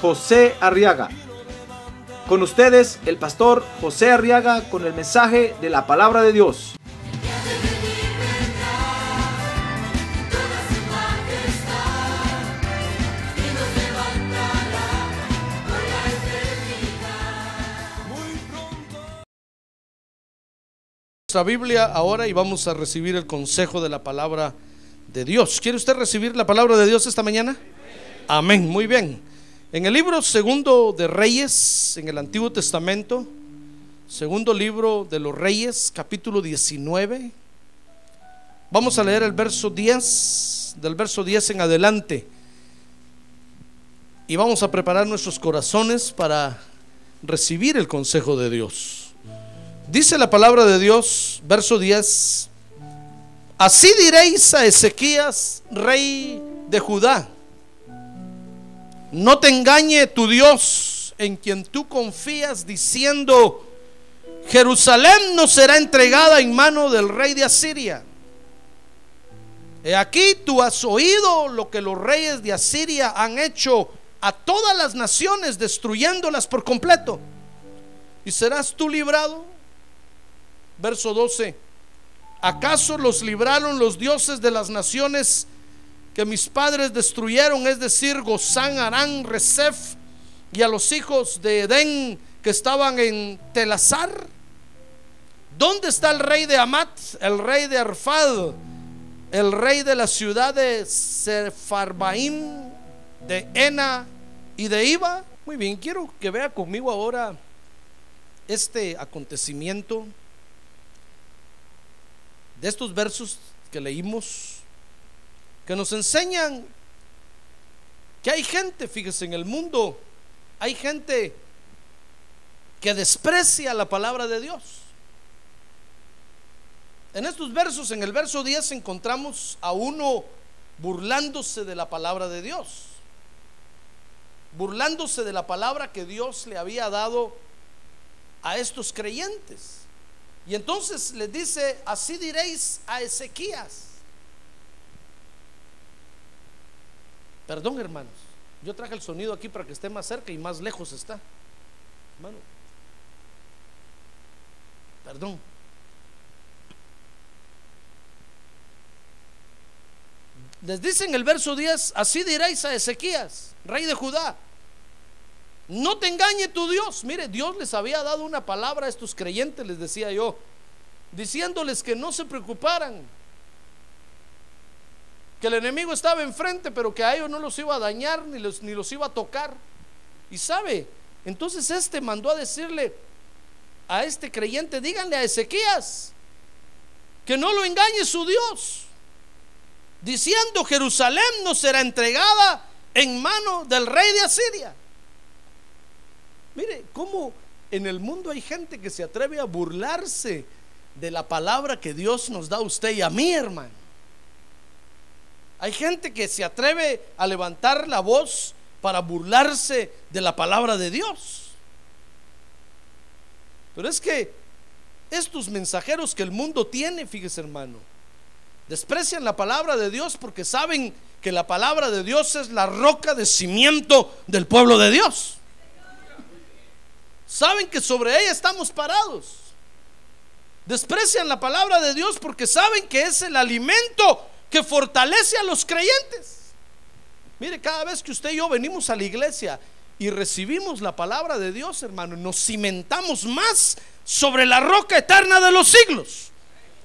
José Arriaga. Con ustedes, el pastor José Arriaga con el mensaje de la palabra de Dios. nuestra Biblia ahora y vamos a recibir el consejo de la palabra de Dios. ¿Quiere usted recibir la palabra de Dios esta mañana? Amén, muy bien. En el libro segundo de Reyes, en el Antiguo Testamento, segundo libro de los Reyes, capítulo 19, vamos a leer el verso 10, del verso 10 en adelante. Y vamos a preparar nuestros corazones para recibir el consejo de Dios. Dice la palabra de Dios, verso 10, así diréis a Ezequías, rey de Judá, no te engañe tu Dios en quien tú confías diciendo, Jerusalén no será entregada en mano del rey de Asiria. He aquí tú has oído lo que los reyes de Asiria han hecho a todas las naciones, destruyéndolas por completo. ¿Y serás tú librado? verso 12. ¿Acaso los libraron los dioses de las naciones que mis padres destruyeron? Es decir, Gozán, Arán, Resef y a los hijos de Edén que estaban en Telazar. ¿Dónde está el rey de Amat, el rey de Arfad, el rey de la ciudad de Sefarbaim, de Ena y de Iba? Muy bien, quiero que vea conmigo ahora este acontecimiento de estos versos que leímos, que nos enseñan que hay gente, fíjese, en el mundo, hay gente que desprecia la palabra de Dios. En estos versos, en el verso 10, encontramos a uno burlándose de la palabra de Dios, burlándose de la palabra que Dios le había dado a estos creyentes. Y entonces les dice, así diréis a Ezequías. Perdón, hermanos. Yo traje el sonido aquí para que esté más cerca y más lejos está. Hermano. Perdón. Les dice en el verso 10, así diréis a Ezequías, rey de Judá. No te engañe tu Dios. Mire, Dios les había dado una palabra a estos creyentes, les decía yo, diciéndoles que no se preocuparan, que el enemigo estaba enfrente, pero que a ellos no los iba a dañar ni los, ni los iba a tocar. Y sabe, entonces este mandó a decirle a este creyente, díganle a Ezequías, que no lo engañe su Dios, diciendo Jerusalén no será entregada en mano del rey de Asiria. Mire, cómo en el mundo hay gente que se atreve a burlarse de la palabra que Dios nos da a usted y a mí, hermano. Hay gente que se atreve a levantar la voz para burlarse de la palabra de Dios. Pero es que estos mensajeros que el mundo tiene, fíjese hermano, desprecian la palabra de Dios porque saben que la palabra de Dios es la roca de cimiento del pueblo de Dios saben que sobre ella estamos parados. Desprecian la palabra de Dios porque saben que es el alimento que fortalece a los creyentes. Mire, cada vez que usted y yo venimos a la iglesia y recibimos la palabra de Dios, hermano, nos cimentamos más sobre la roca eterna de los siglos,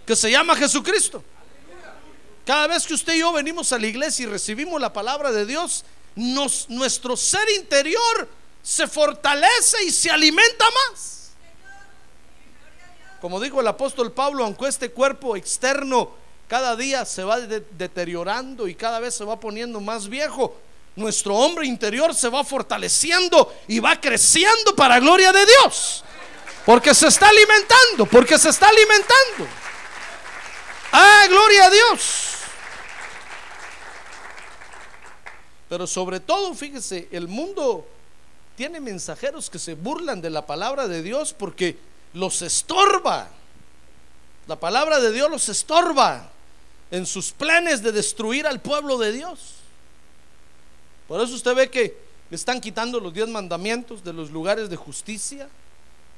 que se llama Jesucristo. Cada vez que usted y yo venimos a la iglesia y recibimos la palabra de Dios, nuestro ser interior se fortalece y se alimenta más. Como dijo el apóstol Pablo, aunque este cuerpo externo cada día se va deteriorando y cada vez se va poniendo más viejo, nuestro hombre interior se va fortaleciendo y va creciendo para gloria de Dios. Porque se está alimentando, porque se está alimentando. Ah, gloria a Dios. Pero sobre todo, fíjese, el mundo tiene mensajeros que se burlan de la palabra de Dios porque los estorba. La palabra de Dios los estorba en sus planes de destruir al pueblo de Dios. Por eso usted ve que están quitando los diez mandamientos de los lugares de justicia,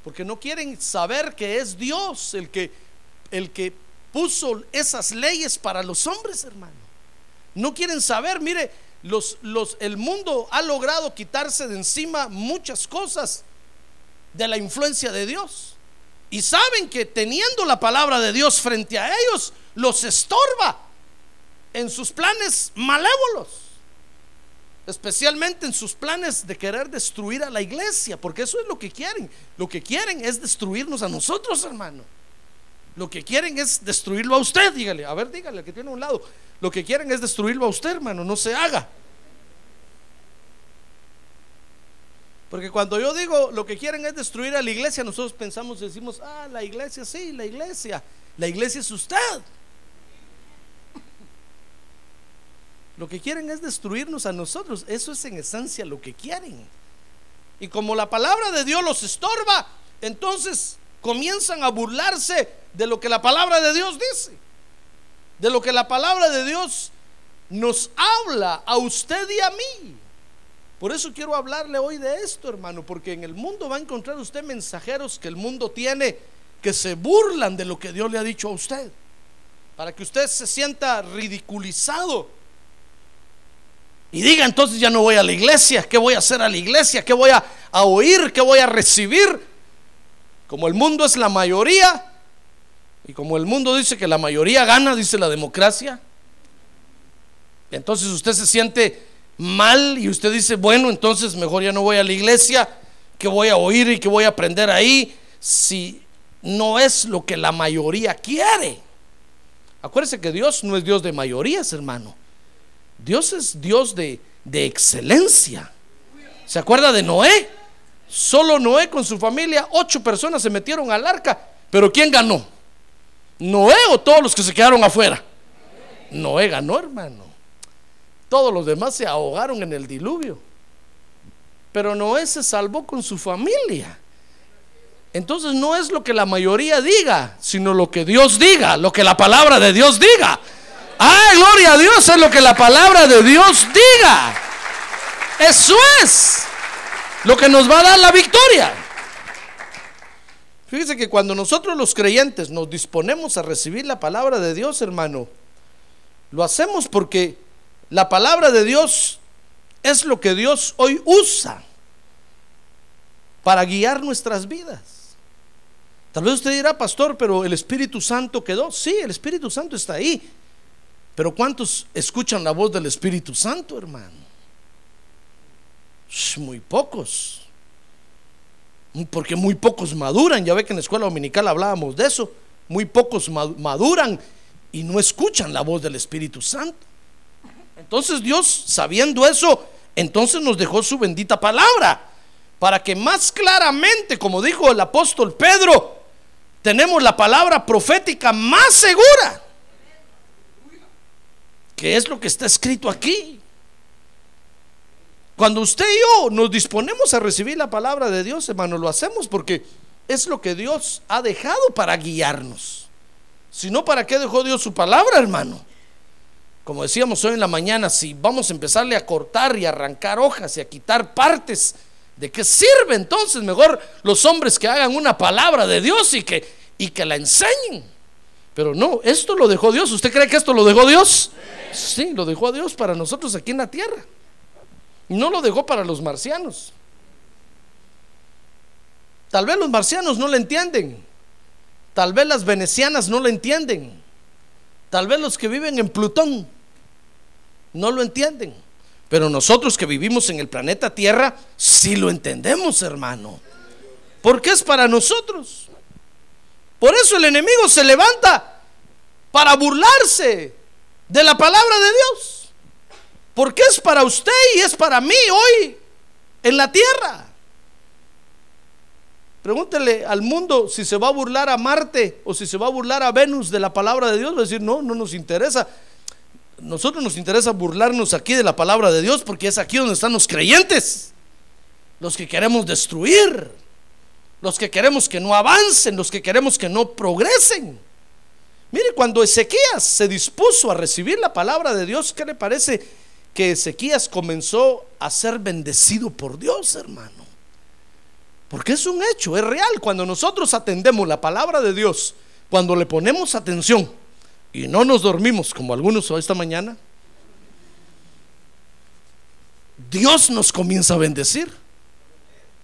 porque no quieren saber que es Dios el que, el que puso esas leyes para los hombres, hermano. No quieren saber, mire, los, el mundo ha logrado quitarse de encima muchas cosas de la influencia de Dios. Y saben que teniendo la palabra de Dios frente a ellos, los estorba en sus planes malévolos. Especialmente en sus planes de querer destruir a la iglesia, porque eso es lo que quieren. Lo que quieren es destruirnos a nosotros, hermano. Lo que quieren es destruirlo a usted, dígale. A ver, dígale que tiene un lado. Lo que quieren es destruirlo a usted, hermano. No se haga. Porque cuando yo digo lo que quieren es destruir a la iglesia, nosotros pensamos, decimos, ah, la iglesia, sí, la iglesia. La iglesia es usted. Lo que quieren es destruirnos a nosotros. Eso es en esencia lo que quieren. Y como la palabra de Dios los estorba, entonces comienzan a burlarse de lo que la palabra de Dios dice. De lo que la palabra de Dios nos habla a usted y a mí. Por eso quiero hablarle hoy de esto, hermano, porque en el mundo va a encontrar usted mensajeros que el mundo tiene que se burlan de lo que Dios le ha dicho a usted, para que usted se sienta ridiculizado y diga entonces ya no voy a la iglesia, ¿qué voy a hacer a la iglesia? ¿Qué voy a, oír? ¿Qué voy a recibir? Como el mundo es la mayoría, y como el mundo dice que la mayoría gana, dice la democracia, entonces usted se siente mal y usted dice, bueno, entonces mejor ya no voy a la iglesia, que voy a oír y que voy a aprender ahí, si no es lo que la mayoría quiere. Acuérdese que Dios no es Dios de mayorías, hermano. Dios es Dios de, de excelencia. ¿Se acuerda de Noé? Solo Noé con su familia, ocho personas se metieron al arca, pero ¿quién ganó? ¿Noé o todos los que se quedaron afuera? Noé ganó, hermano. Todos los demás se ahogaron en el diluvio. Pero Noé se salvó con su familia. Entonces no es lo que la mayoría diga, sino lo que Dios diga, lo que la palabra de Dios diga. Ah, gloria a Dios, es lo que la palabra de Dios diga. Eso es lo que nos va a dar la victoria. Fíjese que cuando nosotros los creyentes nos disponemos a recibir la palabra de Dios, hermano, lo hacemos porque la palabra de Dios es lo que Dios hoy usa para guiar nuestras vidas. Tal vez usted dirá, pastor, pero el Espíritu Santo quedó. Sí, el Espíritu Santo está ahí. Pero ¿cuántos escuchan la voz del Espíritu Santo, hermano? Muy pocos. Porque muy pocos maduran. Ya ve que en la escuela dominical hablábamos de eso. Muy pocos maduran y no escuchan la voz del Espíritu Santo. Entonces Dios, sabiendo eso, entonces nos dejó su bendita palabra para que más claramente, como dijo el apóstol Pedro, tenemos la palabra profética más segura, que es lo que está escrito aquí. Cuando usted y yo nos disponemos a recibir la palabra de Dios, hermano, lo hacemos porque es lo que Dios ha dejado para guiarnos. Si no, ¿para qué dejó Dios su palabra, hermano? como decíamos hoy en la mañana, si vamos a empezarle a cortar y arrancar hojas y a quitar partes, ¿de qué sirve entonces? Mejor los hombres que hagan una palabra de Dios y que, y que la enseñen. Pero no, esto lo dejó Dios. ¿Usted cree que esto lo dejó Dios? Sí, lo dejó Dios para nosotros aquí en la tierra. No lo dejó para los marcianos. Tal vez los marcianos no lo entienden. Tal vez las venecianas no lo entienden. Tal vez los que viven en Plutón no lo entienden. Pero nosotros que vivimos en el planeta Tierra, sí lo entendemos, hermano. Porque es para nosotros. Por eso el enemigo se levanta para burlarse de la palabra de Dios. Porque es para usted y es para mí hoy en la tierra. Pregúntele al mundo si se va a burlar a Marte o si se va a burlar a Venus de la palabra de Dios. Va a decir, no, no nos interesa. Nosotros nos interesa burlarnos aquí de la palabra de Dios porque es aquí donde están los creyentes. Los que queremos destruir. Los que queremos que no avancen. Los que queremos que no progresen. Mire, cuando Ezequías se dispuso a recibir la palabra de Dios, ¿qué le parece? Que Ezequías comenzó a ser bendecido por Dios, hermano. Porque es un hecho, es real. Cuando nosotros atendemos la palabra de Dios, cuando le ponemos atención y no nos dormimos como algunos esta mañana, Dios nos comienza a bendecir.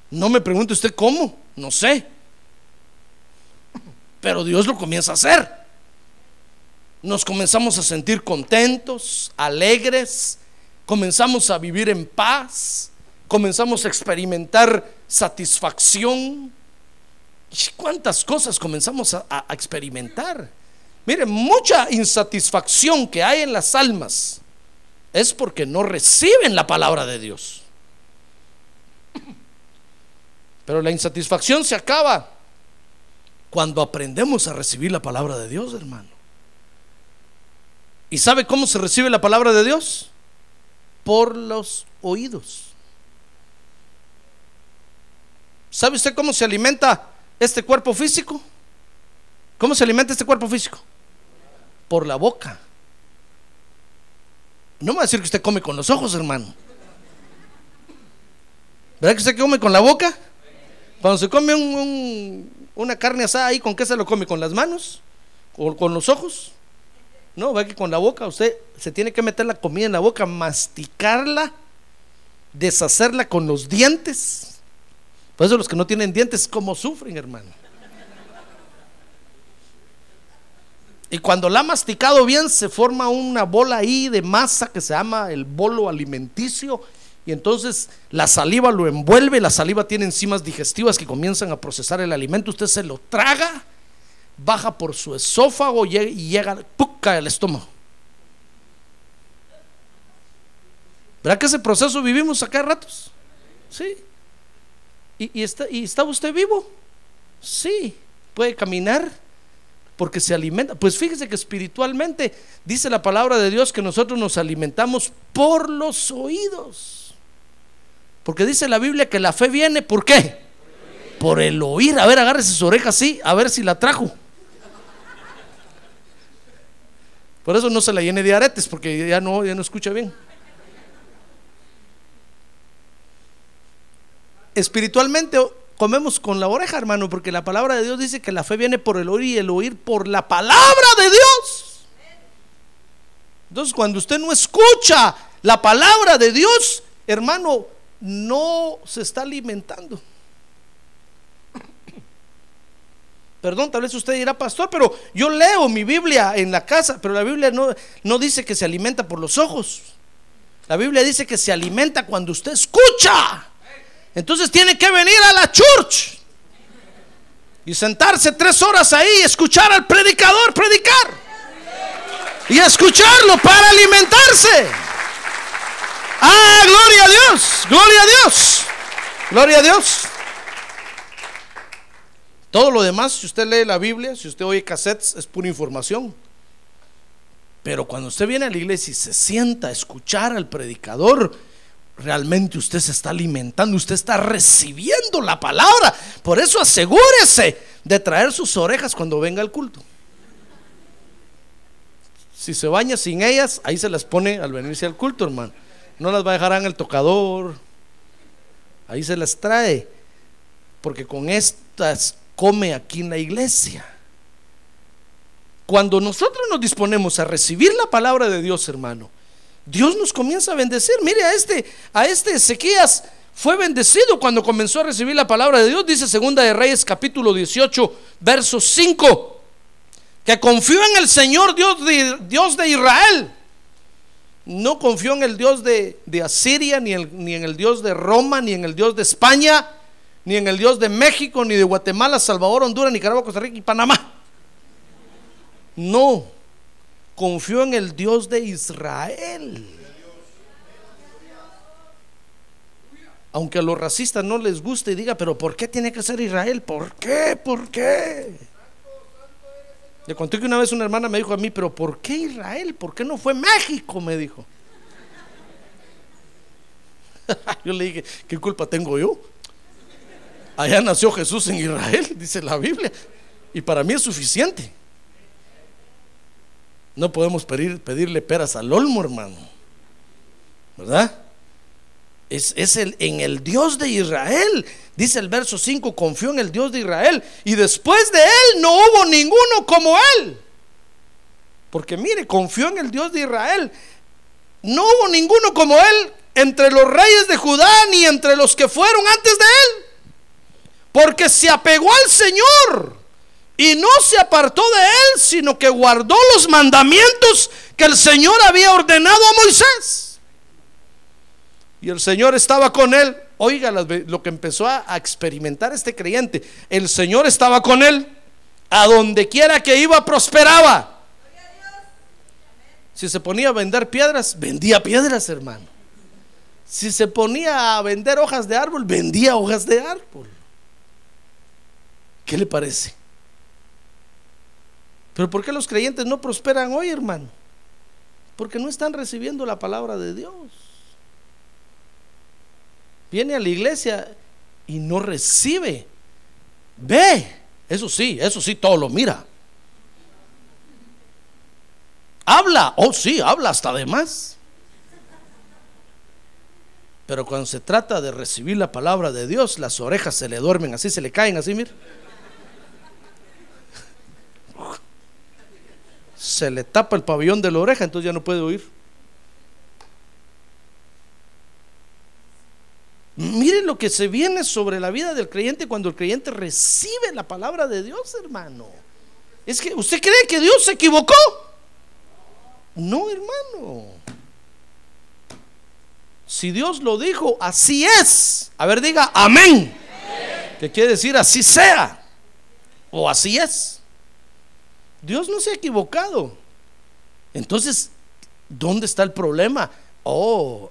No me pregunte usted cómo, no sé. Pero Dios lo comienza a hacer. Nos comenzamos a sentir contentos, alegres, comenzamos a vivir en paz, comenzamos a experimentar satisfacción. ¿Cuántas cosas comenzamos a, experimentar? Mire, mucha insatisfacción que hay en las almas es porque no reciben la palabra de Dios. Pero la insatisfacción se acaba cuando aprendemos a recibir la palabra de Dios, hermano. ¿Y sabe cómo se recibe la palabra de Dios? Por los oídos. ¿Sabe usted cómo se alimenta este cuerpo físico? ¿Cómo se alimenta este cuerpo físico? Por la boca. No me va a decir que usted come con los ojos, hermano. ¿Verdad que usted come con la boca? Cuando se come una carne asada ahí, ¿con qué se lo come? ¿Con las manos? ¿O con los ojos? No, ve que con la boca usted se tiene que meter la comida en la boca, masticarla, deshacerla con los dientes por eso los que no tienen dientes, ¿cómo sufren, hermano? Y cuando la ha masticado bien, se forma una bola ahí de masa que se llama el bolo alimenticio. Y entonces la saliva lo envuelve, la saliva tiene enzimas digestivas que comienzan a procesar el alimento. Usted se lo traga, baja por su esófago y llega, ¡puc! al estómago. ¿Verdad que ese proceso vivimos acá a ratos? Sí. ¿Y, está, ¿Y está usted vivo? Sí, puede caminar porque se alimenta. Pues fíjese que espiritualmente dice la palabra de Dios que nosotros nos alimentamos por los oídos. Porque dice la Biblia que la fe viene, ¿por qué? Por el oír. A ver, agárrese su oreja así, a ver si la trajo. Por eso no se la llene de aretes, porque ya no, ya no escucha bien. espiritualmente comemos con la oreja, hermano, porque la palabra de Dios dice que la fe viene por el oír y el oír por la palabra de Dios. Entonces, cuando usted no escucha la palabra de Dios, hermano, no se está alimentando. Perdón, tal vez usted dirá, pastor, pero yo leo mi Biblia en la casa, pero la Biblia no, no dice que se alimenta por los ojos. La Biblia dice que se alimenta cuando usted escucha. Entonces tiene que venir a la church y sentarse tres horas ahí y escuchar al predicador predicar. Y escucharlo para alimentarse. Ah, gloria a Dios, gloria a Dios, gloria a Dios. Todo lo demás, si usted lee la Biblia, si usted oye cassettes, es pura información. Pero cuando usted viene a la iglesia y se sienta a escuchar al predicador, realmente usted se está alimentando, usted está recibiendo la palabra. Por eso asegúrese de traer sus orejas cuando venga el culto. Si se baña sin ellas, ahí se las pone al venirse al culto, hermano. No las va a dejar en el tocador. Ahí se las trae. Porque con estas come aquí en la iglesia. Cuando nosotros nos disponemos a recibir la palabra de Dios, hermano, Dios nos comienza a bendecir. Mire, a este, a este Ezequías fue bendecido cuando comenzó a recibir la palabra de Dios. Dice Segunda de Reyes capítulo 18, verso 5. Que confió en el Señor Dios de, Dios de Israel. No confió en el Dios de, Asiria, ni, ni en el Dios de Roma, ni en el Dios de España, ni en el Dios de México, ni de Guatemala, Salvador, Honduras, Nicaragua, Costa Rica y Panamá. No confió en el Dios de Israel. Aunque a los racistas no les guste y diga, pero ¿por qué tiene que ser Israel? ¿Por qué? ¿Por qué? Le conté que una vez una hermana me dijo a mí, pero ¿por qué Israel? ¿Por qué no fue México? Me dijo. yo le dije, ¿qué culpa tengo yo? Allá nació Jesús en Israel, dice la Biblia. Y para mí es suficiente. No podemos pedir, pedirle peras al olmo, hermano. ¿Verdad? Es, es el, en el Dios de Israel. Dice el verso 5, confió en el Dios de Israel. Y después de él no hubo ninguno como él. Porque mire, confió en el Dios de Israel. No hubo ninguno como él entre los reyes de Judá ni entre los que fueron antes de él. Porque se apegó al Señor y no se apartó de él, sino que guardó los mandamientos que el Señor había ordenado a Moisés. Y el Señor estaba con él. Oiga lo que empezó a, experimentar este creyente. El Señor estaba con él. A donde quiera que iba, prosperaba. Si se ponía a vender piedras, vendía piedras, hermano. Si se ponía a vender hojas de árbol, vendía hojas de árbol. ¿Qué le parece? Pero ¿por qué los creyentes no prosperan hoy, hermano? Porque no están recibiendo la palabra de Dios. Viene a la iglesia y no recibe. Ve, eso sí, eso sí, todo lo mira. Habla, oh sí, habla hasta de más. Pero cuando se trata de recibir la palabra de Dios, las orejas se le duermen, así se le caen, así, mira. Se le tapa el pabellón de la oreja, entonces ya no puede oír. Miren lo que se viene sobre la vida del creyente cuando el creyente recibe la palabra de Dios, hermano. Es que usted cree que Dios se equivocó. No, hermano. Si Dios lo dijo, así es. A ver, diga amén. ¿Qué quiere decir así sea? O así es. Dios no se ha equivocado. Entonces, ¿dónde está el problema? Oh,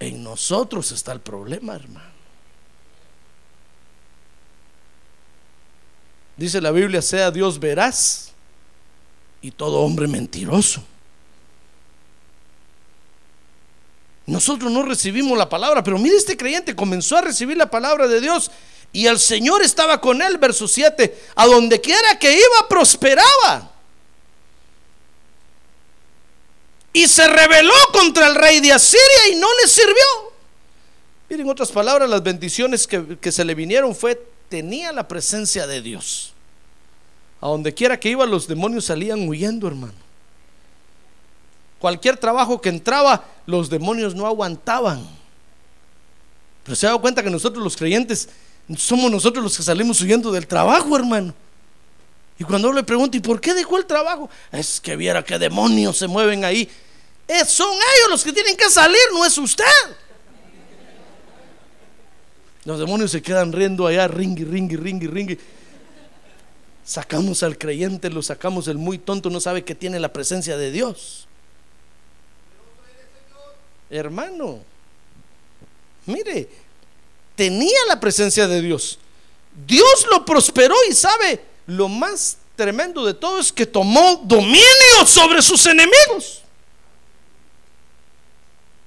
en nosotros está el problema, hermano. Dice la Biblia, sea Dios veraz y todo hombre mentiroso. Nosotros no recibimos la palabra, pero mire este creyente comenzó a recibir la palabra de Dios y el Señor estaba con él, verso 7. A donde quiera que iba, prosperaba. Y se rebeló contra el rey de Asiria y no le sirvió. Miren, otras palabras, las bendiciones que, que se le vinieron fue, tenía la presencia de Dios. A donde quiera que iba, los demonios salían huyendo, hermano. Cualquier trabajo que entraba, los demonios no aguantaban. Pero se ha dado cuenta que nosotros los creyentes somos nosotros los que salimos huyendo del trabajo, hermano. Y cuando le pregunto, ¿y por qué dejó el trabajo? Es que viera qué demonios se mueven ahí. Es, son ellos los que tienen que salir, no es usted. Los demonios se quedan riendo allá, ringui, ringui, ringui, ringui. Sacamos al creyente, lo sacamos el muy tonto, no sabe que tiene la presencia de Dios. Hermano, mire, tenía la presencia de Dios. Dios lo prosperó y sabe, lo más tremendo de todo es que tomó dominio sobre sus enemigos.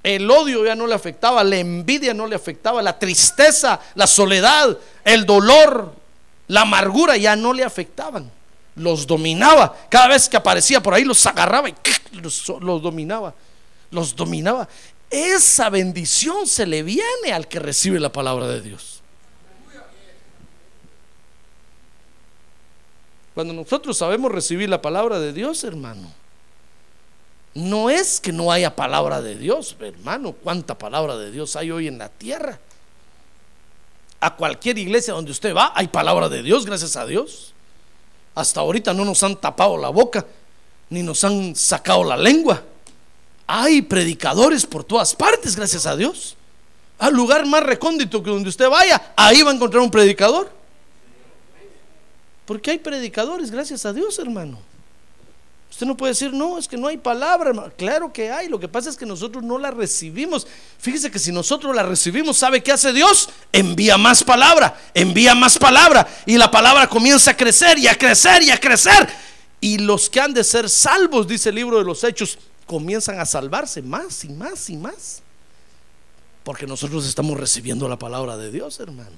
El odio ya no le afectaba, la envidia no le afectaba, la tristeza, la soledad, el dolor, la amargura ya no le afectaban. Los dominaba. Cada vez que aparecía por ahí los agarraba y los, los dominaba. Los dominaba. Esa bendición se le viene al que recibe la palabra de Dios. Cuando nosotros sabemos recibir la palabra de Dios, hermano, no es que no haya palabra de Dios, hermano, cuánta palabra de Dios hay hoy en la tierra. A cualquier iglesia donde usted va, hay palabra de Dios, gracias a Dios. Hasta ahorita no nos han tapado la boca, ni nos han sacado la lengua. Hay predicadores por todas partes, gracias a Dios. Al lugar más recóndito que donde usted vaya, ahí va a encontrar un predicador. Porque hay predicadores, gracias a Dios, hermano. Usted no puede decir, no, es que no hay palabra. Claro que hay, lo que pasa es que nosotros no la recibimos. Fíjese que si nosotros la recibimos, ¿sabe qué hace Dios? Envía más palabra, envía más palabra. Y la palabra comienza a crecer y a crecer y a crecer. Y los que han de ser salvos, dice el libro de los Hechos, comienzan a salvarse más y más y más. Porque nosotros estamos recibiendo la palabra de Dios, hermano.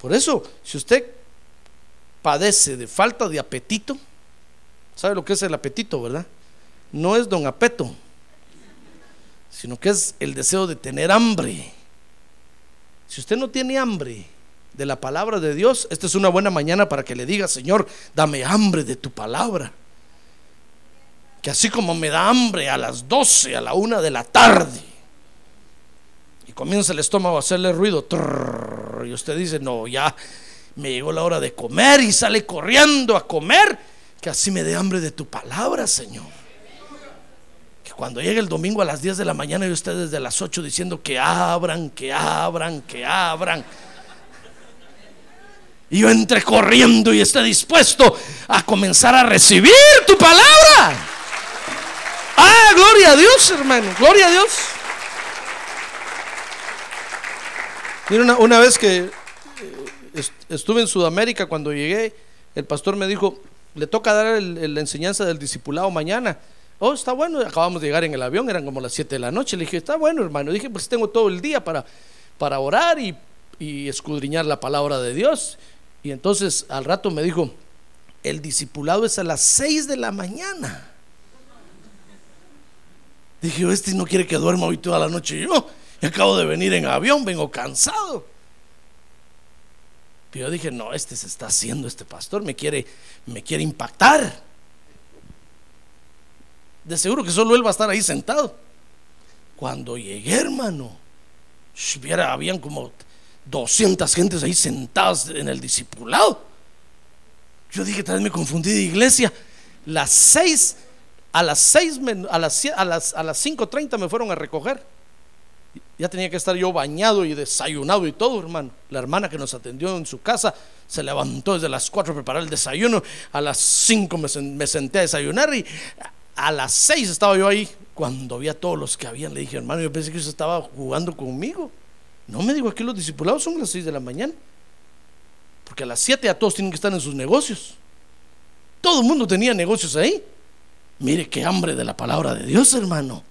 Por eso, si usted padece de falta de apetito, ¿Sabe lo que es el apetito, verdad? No es don apeto, sino que es el deseo de tener hambre. Si usted no tiene hambre de la palabra de Dios, esta es una buena mañana para que le diga, Señor, dame hambre de tu palabra. Que así como me da hambre a las 12, a la una de la tarde, y comienza el estómago a hacerle ruido, y usted dice, no, ya me llegó la hora de comer y sale corriendo a comer que así me dé hambre de tu palabra, Señor. Que cuando llegue el domingo a las 10 de la mañana y usted desde las 8 diciendo que abran, que abran, que abran. Y yo entre corriendo y esté dispuesto a comenzar a recibir tu palabra. Ah, gloria a Dios, hermano, gloria a Dios. Mira, una, una vez que eh, estuve en Sudamérica, cuando llegué, el pastor me dijo, le toca dar la enseñanza del discipulado mañana. Oh, está bueno, acabamos de llegar en el avión, eran como las 7 de la noche. Le dije, está bueno, hermano. Dije, pues tengo todo el día para, para orar y, y escudriñar la palabra de Dios. Y entonces al rato me dijo, el discipulado es a las 6 de la mañana. Dije, este no quiere que duerma hoy toda la noche. Yo acabo de venir en avión, vengo cansado yo dije, no, este se está haciendo, este pastor me quiere, me quiere impactar. De seguro que solo él va a estar ahí sentado. Cuando llegué, hermano, hubiera, habían como 200 gentes ahí sentadas en el discipulado. Yo dije, tal vez me confundí de iglesia. Las seis, a las seis, a las, a las, a las 5.30 me fueron a recoger. Ya tenía que estar yo bañado y desayunado y todo, hermano. La hermana que nos atendió en su casa se levantó desde las 4 a preparar el desayuno. A las 5 me, senté a desayunar y a las 6 estaba yo ahí. Cuando vi a todos los que habían, le dije, hermano, yo pensé que usted estaba jugando conmigo. No me digo, aquí los discipulados son las 6 de la mañana. Porque a las 7 ya todos tienen que estar en sus negocios. Todo el mundo tenía negocios ahí. Mire qué hambre de la palabra de Dios, hermano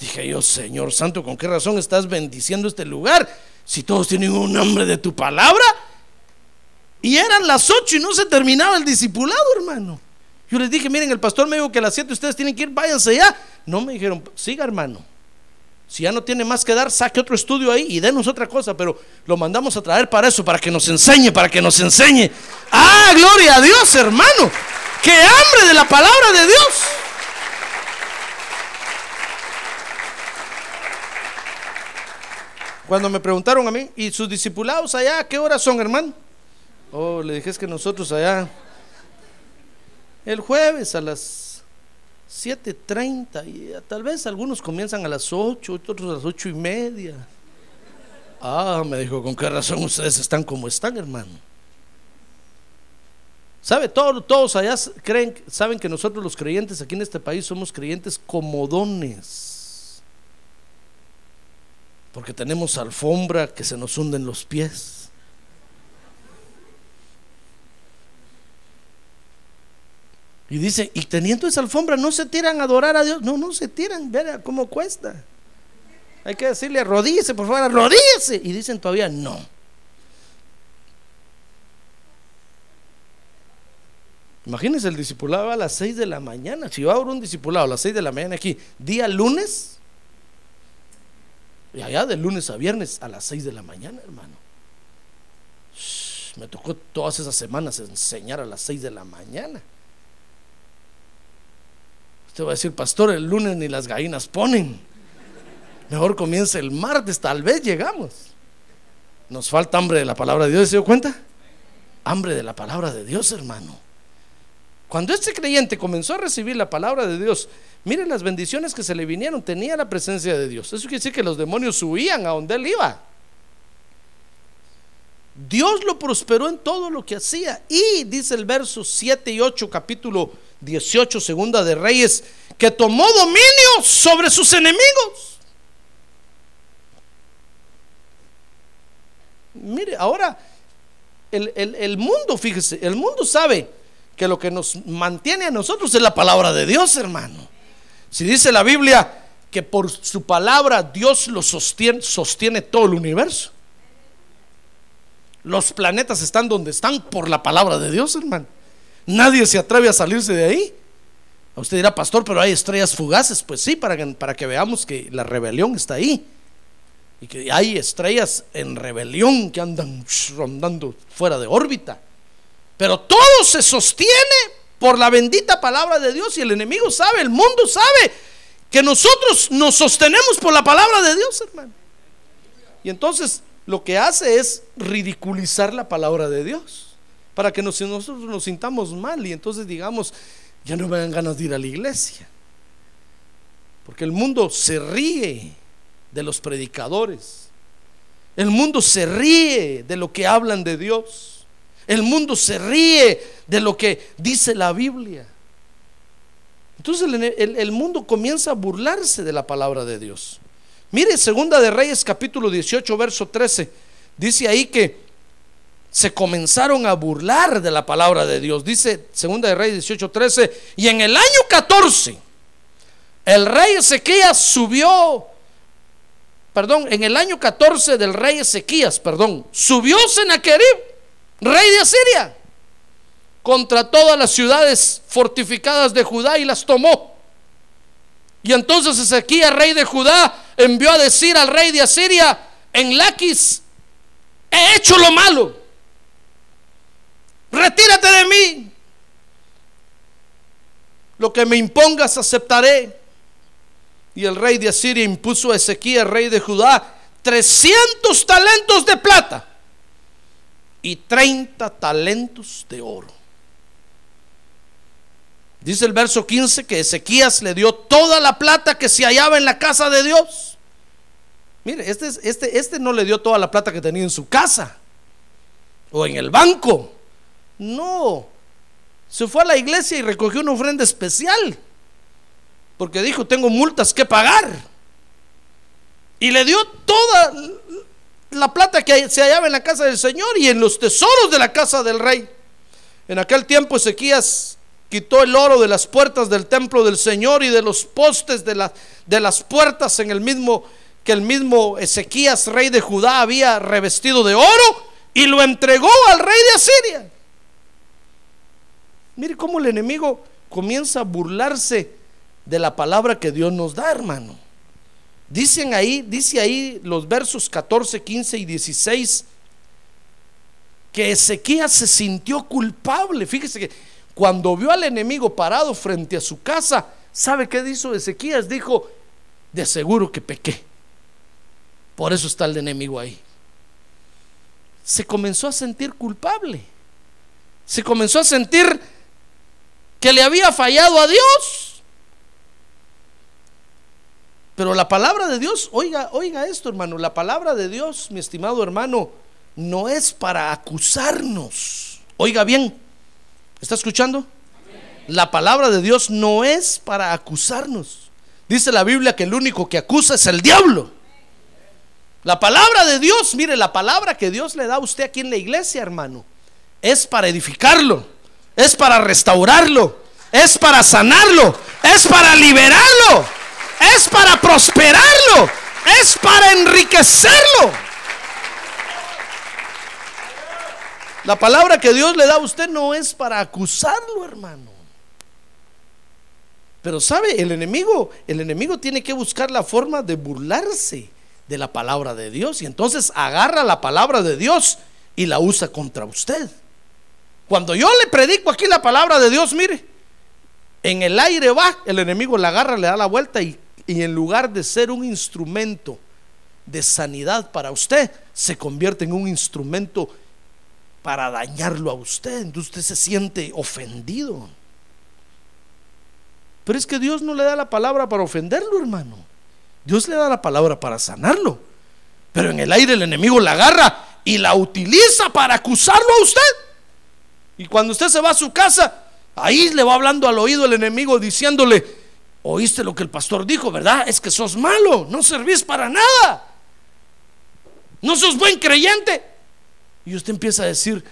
dije yo, Señor Santo, ¿con qué razón estás bendiciendo este lugar? Si todos tienen un nombre de tu palabra. Y eran las ocho y no se terminaba el discipulado, hermano. Yo les dije, miren, el pastor me dijo que a las siete ustedes tienen que ir, váyanse ya. No me dijeron, siga, hermano. Si ya no tiene más que dar, saque otro estudio ahí y denos otra cosa, pero lo mandamos a traer para eso, para que nos enseñe, para que nos enseñe. Ah, gloria a Dios, hermano. ¡Qué hambre de la palabra de Dios! Cuando me preguntaron a mí, ¿y sus discipulados allá qué horas son, hermano? Oh, le dije es que nosotros allá, el jueves a las 7.30, y tal vez algunos comienzan a las 8, otros a las ocho y media. Ah, me dijo, ¿con qué razón ustedes están como están, hermano? ¿Sabe? Todos, todos allá creen, saben que nosotros los creyentes aquí en este país somos creyentes comodones porque tenemos alfombra que se nos hunden los pies. Y dice, y teniendo esa alfombra, no se tiran a adorar a Dios. No, no se tiran, vea cómo cuesta. Hay que decirle, arrodíese, por favor, arrodíese. Y dicen todavía, no. Imagínense el discipulado a las 6 de la mañana. Si va a un discipulado a las 6 de la mañana aquí, día lunes, y allá de lunes a viernes a las 6 de la mañana, hermano. me tocó todas esas semanas enseñar a las 6 de la mañana. Usted va a decir, pastor, el lunes ni las gallinas ponen. Mejor comienza el martes, tal vez llegamos. Nos falta hambre de la palabra de Dios, ¿se dio cuenta? Hambre de la palabra de Dios, hermano. Cuando este creyente comenzó a recibir la palabra de Dios, miren las bendiciones que se le vinieron, tenía la presencia de Dios. Eso quiere decir que los demonios huían a donde él iba. Dios lo prosperó en todo lo que hacía. Y dice el verso 7 y 8, capítulo 18, segunda de Reyes, que tomó dominio sobre sus enemigos. Mire, ahora el, el- el mundo, fíjese, el mundo sabe que lo que nos mantiene a nosotros es la palabra de Dios, hermano. Si dice la Biblia que por su palabra Dios lo sostiene, todo el universo. Los planetas están donde están por la palabra de Dios, hermano. Nadie se atreve a salirse de ahí. Usted dirá, pastor, pero hay estrellas fugaces. Pues sí, para que, para que veamos que la rebelión está ahí. Y que hay estrellas en rebelión que andan rondando fuera de órbita. Pero todo se sostiene por la bendita palabra de Dios y el enemigo sabe, el mundo sabe que nosotros nos sostenemos por la palabra de Dios, hermano. Y entonces lo que hace es ridiculizar la palabra de Dios para que nos- nosotros nos sintamos mal y entonces digamos, ya no me dan ganas de ir a la iglesia. Porque el mundo se ríe de los predicadores. El mundo se ríe de lo que hablan de Dios. El mundo se ríe de lo que dice la Biblia. Entonces el, mundo comienza a burlarse de la palabra de Dios. Mire, segunda de Reyes capítulo 18, verso 13. Dice ahí que se comenzaron a burlar de la palabra de Dios. Dice segunda de Reyes 18, 13. Y en el año 14, el rey Ezequías subió, perdón, en el año 14 del rey Ezequías, perdón, subió Sennacherib, rey de Asiria, contra todas las ciudades fortificadas de Judá y las tomó. Y entonces Ezequías, rey de Judá, envió a decir al rey de Asiria, en Laquis, he hecho lo malo, retírate de mí, lo que me impongas aceptaré. Y el rey de Asiria impuso a Ezequías, rey de Judá, 300 talentos de plata y 30 talentos de oro. Dice el verso 15 que Ezequías le dio toda la plata que se hallaba en la casa de Dios. Mire, este, es- este, este no le dio toda la plata que tenía en su casa o en el banco. No, se fue a la iglesia y recogió una ofrenda especial. Porque dijo, tengo multas que pagar. Y le dio toda la plata que se hallaba en la casa del Señor y en los tesoros de la casa del rey. En aquel tiempo Ezequías quitó el oro de las puertas del templo del Señor y de los postes de, de las puertas en el mismo que el mismo Ezequías, rey de Judá, había revestido de oro y lo entregó al rey de Asiria. Mire cómo el enemigo comienza a burlarse de la palabra que Dios nos da, hermano. Dicen ahí, dice ahí los versos 14, 15 y 16 que Ezequías se sintió culpable. Fíjese que cuando vio al enemigo parado frente a su casa, ¿sabe qué hizo Ezequías? Dijo, de seguro que pequé. Por eso está el enemigo ahí. Se comenzó a sentir culpable. Se comenzó a sentir que le había fallado a Dios. Pero la palabra de Dios, oiga, oiga esto, hermano, la palabra de Dios, mi estimado hermano, no es para acusarnos. Oiga bien, ¿está escuchando? La palabra de Dios no es para acusarnos. Dice la Biblia que el único que acusa es el diablo. La palabra de Dios, mire, la palabra que Dios le da a usted aquí en la iglesia, hermano, es para edificarlo, es para restaurarlo, es para sanarlo, es para liberarlo, es para prosperarlo, es para enriquecerlo. La palabra que Dios le da a usted no es para acusarlo, hermano. Pero sabe, el enemigo, el enemigo tiene que buscar la forma de burlarse de la palabra de Dios y entonces agarra la palabra de Dios y la usa contra usted. Cuando yo le predico aquí la palabra de Dios, mire, en el aire va, el enemigo la agarra, le da la vuelta y, y en lugar de ser un instrumento de sanidad para usted, se convierte en un instrumento para dañarlo a usted. Entonces usted se siente ofendido. Pero es que Dios no le da la palabra para ofenderlo, hermano. Dios le da la palabra para sanarlo. Pero en el aire el enemigo la agarra y la utiliza para acusarlo a usted. Y cuando usted se va a su casa, Ahí le va hablando al oído el enemigo diciéndole, oíste lo que el pastor dijo, ¿verdad? Es que sos malo, no servís para nada. No sos buen creyente. Y usted empieza a decir,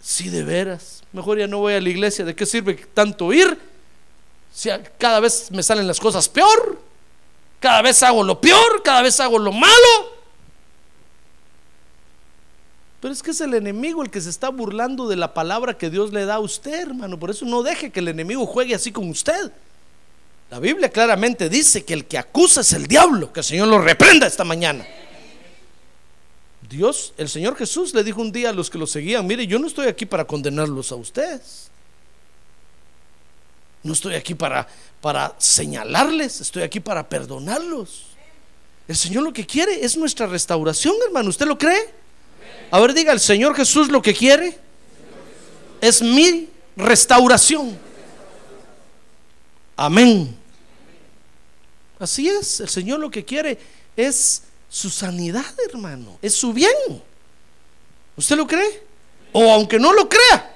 sí, de veras, mejor ya no voy a la iglesia, ¿de qué sirve tanto ir? Si cada vez me salen las cosas peor, cada vez hago lo peor, cada vez hago lo malo. Pero es que es el enemigo el que se está burlando de la palabra que Dios le da a usted, hermano. Por eso no deje que el enemigo juegue así con usted. La Biblia claramente dice que el que acusa es el diablo. Que el Señor lo reprenda esta mañana. Dios, el Señor Jesús le dijo un día a los que lo seguían, mire, yo no estoy aquí para condenarlos a ustedes. No estoy aquí para, para señalarles, estoy aquí para perdonarlos. El Señor lo que quiere es nuestra restauración, hermano. ¿Usted lo cree? A ver, diga, el Señor Jesús lo que quiere es mi restauración. Amén. Así es, el Señor lo que quiere es su sanidad, hermano, es su bien. ¿Usted lo cree? O aunque no lo crea.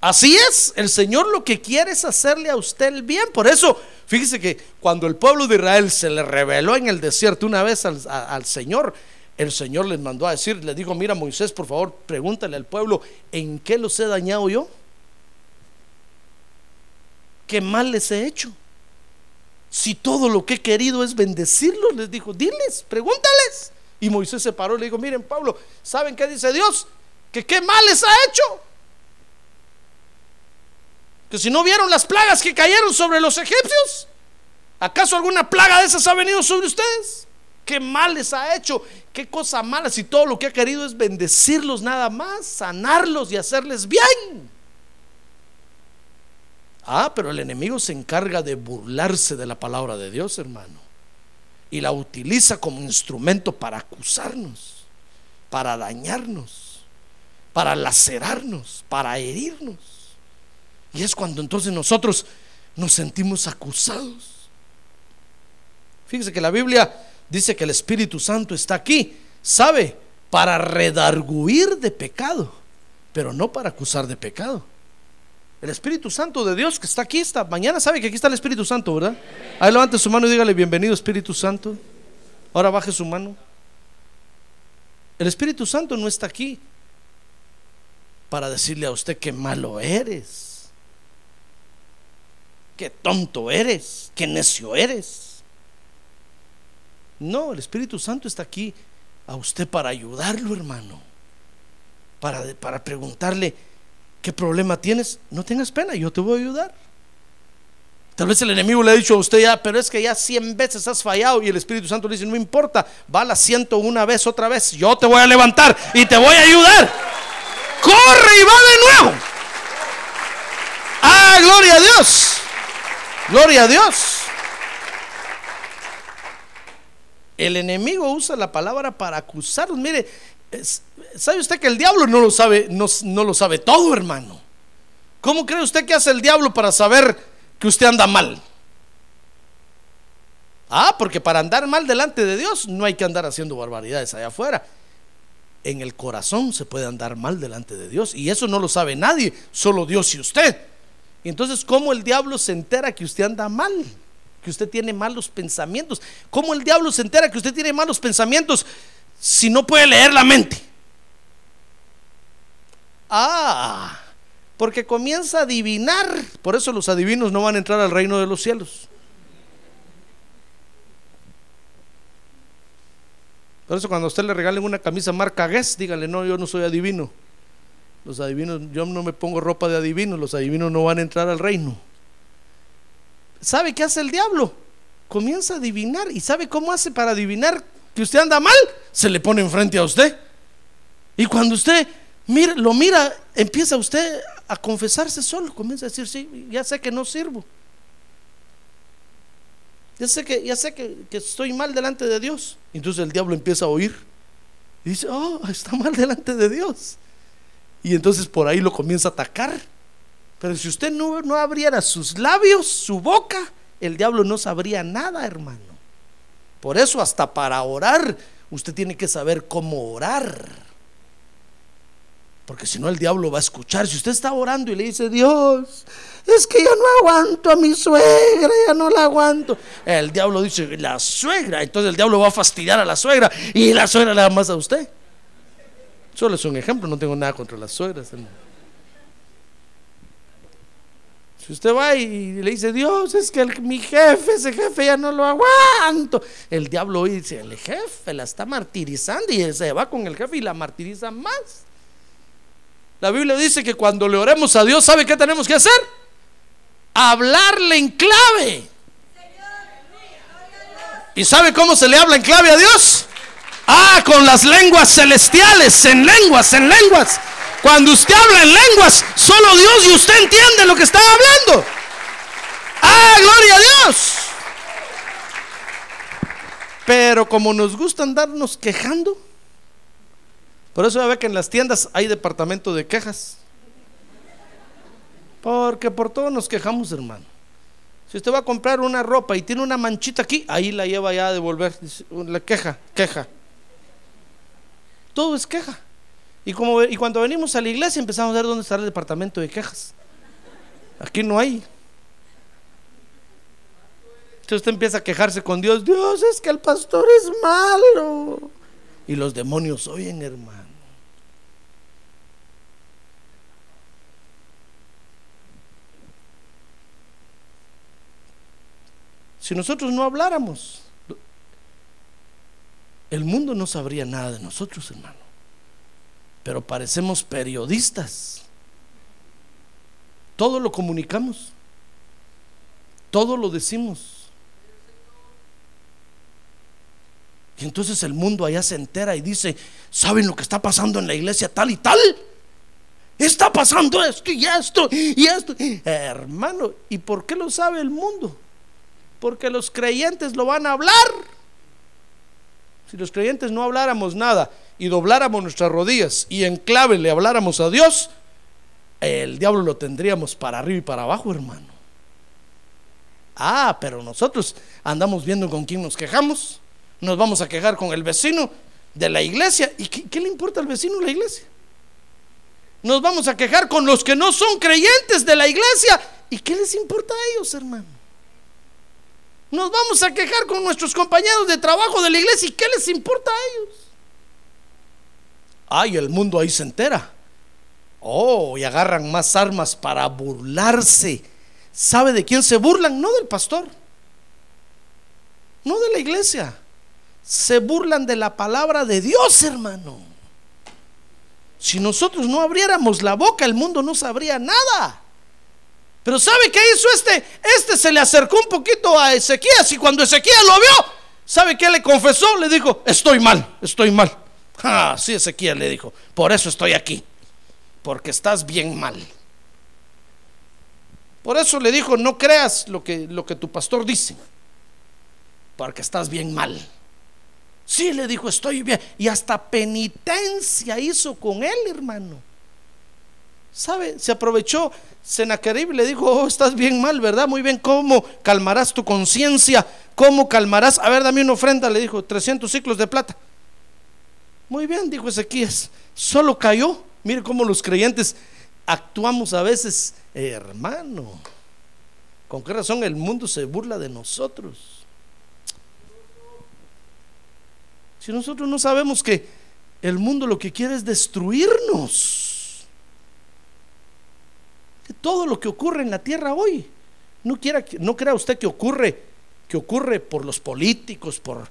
Así es, el Señor lo que quiere es hacerle a usted el bien. Por eso, fíjese que cuando el pueblo de Israel se le reveló en el desierto una vez al, Señor, el Señor les mandó a decir, le dijo, mira Moisés, por favor, pregúntale al pueblo, ¿en qué los he dañado yo? ¿Qué mal les he hecho? Si todo lo que he querido es bendecirlos, les dijo, diles, pregúntales. Y Moisés se paró y le dijo, miren Pablo, ¿saben qué dice Dios? Que qué mal les ha hecho. Que si no vieron las plagas que cayeron sobre los egipcios, ¿acaso alguna plaga de esas ha venido sobre ustedes? ¿Qué mal les ha hecho? ¿Qué cosa mala? Si todo lo que ha querido es bendecirlos nada más, sanarlos y hacerles bien. Ah, pero el enemigo se encarga de burlarse de la palabra de Dios, hermano. Y la utiliza como instrumento para acusarnos, para dañarnos, para lacerarnos, para herirnos. Y es cuando entonces nosotros nos sentimos acusados. Fíjese que la Biblia dice que el Espíritu Santo está aquí, ¿sabe? Para redarguir de pecado, pero no para acusar de pecado. El Espíritu Santo de Dios que está aquí, está. Mañana sabe que aquí está el Espíritu Santo, ¿verdad? Ahí levante su mano y dígale, bienvenido Espíritu Santo. Ahora baje su mano. El Espíritu Santo no está aquí para decirle a usted que malo eres, que tonto eres, que necio eres. No, el Espíritu Santo está aquí a usted para ayudarlo, hermano. Para, para preguntarle, ¿Qué problema tienes? No tengas pena, yo te voy a ayudar. Tal vez el enemigo le ha dicho a usted ya, pero es que ya cien veces has fallado y el Espíritu Santo le dice, no importa, va a la una vez, otra vez, yo te voy a levantar y te voy a ayudar. Corre y va de nuevo. Ah, gloria a Dios. Gloria a Dios. El enemigo usa la palabra para acusarnos. Mire, ¿Sabe usted que el diablo no lo sabe, no, no lo sabe todo, hermano? ¿Cómo cree usted que hace el diablo para saber que usted anda mal? Ah, porque para andar mal delante de Dios no hay que andar haciendo barbaridades allá afuera. En el corazón se puede andar mal delante de Dios y eso no lo sabe nadie, solo Dios y usted. Y entonces, ¿cómo el diablo se entera que usted anda mal? Que usted tiene malos pensamientos. ¿Cómo el diablo se entera que usted tiene malos pensamientos? Si no puede leer la mente? Ah, porque comienza a adivinar. Por eso los adivinos no van a entrar al reino de los cielos. Por eso cuando a usted le regalen una camisa marca Guess, dígale, no, yo no soy adivino. Los adivinos, yo no me pongo ropa de adivino, los adivinos no van a entrar al reino. ¿Sabe qué hace el diablo? Comienza a adivinar. ¿Y sabe cómo hace para adivinar que usted anda mal, se le pone enfrente a usted. Y cuando usted mira, lo mira, empieza usted a confesarse solo, comienza a decir, sí, ya sé que no sirvo. Ya sé que, ya sé que, estoy mal delante de Dios. Entonces el diablo empieza a oír. Dice, oh, está mal delante de Dios. Y entonces por ahí lo comienza a atacar. Pero si usted no, no abriera sus labios, su boca, el diablo no sabría nada, hermano. Por eso hasta para orar, usted tiene que saber cómo orar. Porque si no el diablo va a escuchar. Si usted está orando y le dice, Dios, es que yo no aguanto a mi suegra, ya no la aguanto. El diablo dice, la suegra. Entonces el diablo va a fastidiar a la suegra y la suegra le da más a usted. Solo es un ejemplo, no tengo nada contra las suegras. hermano. Si usted va y le dice, Dios, es que mi jefe, ese jefe ya no lo aguanto. El diablo hoy dice, el jefe la está martirizando y se va con el jefe y la martiriza más. La Biblia dice que cuando le oremos a Dios, ¿sabe qué tenemos que hacer? Hablarle en clave. ¿Y sabe cómo se le habla en clave a Dios? Ah, con las lenguas celestiales, en lenguas, en lenguas. Cuando usted habla en lenguas, solo Dios y usted entiende lo que está hablando. Ah, gloria a Dios. Pero como nos gusta andarnos quejando, por eso ya ve que en las tiendas hay departamento de quejas. Porque por todo nos quejamos, hermano. Si usted va a comprar una ropa y tiene una manchita aquí, ahí la lleva ya a devolver. La queja, queja. Todo es queja. Y, cuando venimos a la iglesia empezamos a ver dónde está el departamento de quejas. Aquí no hay. Entonces usted empieza a quejarse con Dios. Dios, es que el pastor es malo. Y los demonios oyen, hermano. Si nosotros no habláramos, el mundo no sabría nada de nosotros, hermano. Pero parecemos periodistas. Todo lo comunicamos. Todo lo decimos. Y entonces el mundo allá se entera y dice, ¿saben lo que está pasando en la iglesia tal y tal? Está pasando esto y esto y esto. Hermano, ¿y por qué lo sabe el mundo? Porque los creyentes lo van a hablar. Si los creyentes no habláramos nada y dobláramos nuestras rodillas y en clave le habláramos a Dios, el diablo lo tendríamos para arriba y para abajo, hermano. Ah, pero nosotros andamos viendo con quién nos quejamos. Nos vamos a quejar con el vecino de la iglesia. ¿Y qué, le importa al vecino de la iglesia? Nos vamos a quejar con los que no son creyentes de la iglesia. ¿Y qué les importa a ellos, hermano? Nos vamos a quejar con nuestros compañeros de trabajo de la iglesia. ¿Y qué les importa a ellos? Ay, el mundo ahí se entera. Oh, y agarran más armas para burlarse. ¿Sabe de quién se burlan? No del pastor. No de la iglesia. Se burlan de la palabra de Dios, hermano. Si nosotros no abriéramos la boca, el mundo no sabría nada. Pero ¿sabe qué hizo este? Este se le acercó un poquito a Ezequías y cuando Ezequías lo vio, ¿sabe qué le confesó? Le dijo, estoy mal, estoy mal. Ah, sí, Ezequías le dijo, por eso estoy aquí, porque estás bien mal. Por eso le dijo, no creas lo que, lo que tu pastor dice, porque estás bien mal. Sí, le dijo, estoy bien. Y hasta penitencia hizo con él, hermano. ¿Sabe? Se aprovechó Senaquerib le dijo, oh, estás bien mal, ¿verdad? Muy bien, ¿cómo calmarás tu conciencia? ¿Cómo calmarás? A ver, dame una ofrenda, le dijo, 300 ciclos de plata. Muy bien, dijo Ezequías, solo cayó. Mire cómo los creyentes actuamos a veces, hermano. ¿Con qué razón el mundo se burla de nosotros? Si nosotros no sabemos que el mundo lo que quiere es destruirnos. Todo lo que ocurre en la tierra hoy, no, quiera, no crea usted que ocurre, que ocurre por los políticos, por...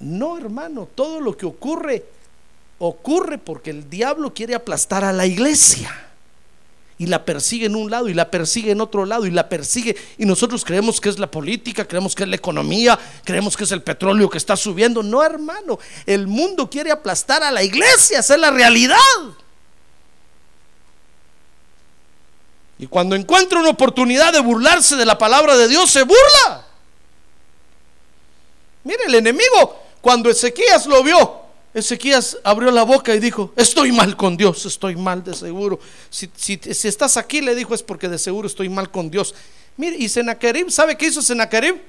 No, hermano, todo lo que ocurre, ocurre porque el diablo quiere aplastar a la iglesia. Y la persigue en un lado y la persigue en otro lado y la persigue. Y nosotros creemos que es la política, creemos que es la economía, creemos que es el petróleo que está subiendo. No, hermano, el mundo quiere aplastar a la iglesia, esa es la realidad. Y cuando encuentra una oportunidad de burlarse de la palabra de Dios, se burla. Mire, el enemigo, cuando Ezequías lo vio, Ezequías abrió la boca y dijo, estoy mal con Dios, estoy mal de seguro. Si, si, estás aquí, le dijo, es porque de seguro estoy mal con Dios. Mire, y Senaquerib, ¿sabe qué hizo Senaquerib?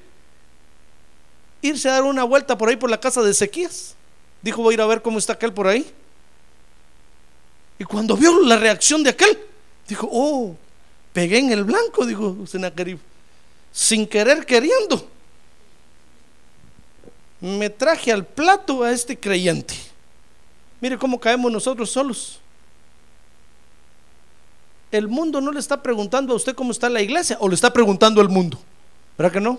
Irse a dar una vuelta por ahí por la casa de Ezequías. Dijo, voy a ir a ver cómo está aquel por ahí. Y cuando vio la reacción de aquel, dijo, oh, pegué en el blanco, dijo Senaquerib, sin querer queriendo. Me traje al plato a este creyente. Mire cómo caemos nosotros solos. El mundo no le está preguntando a usted cómo está la iglesia, o le está preguntando al mundo. ¿Verdad que no?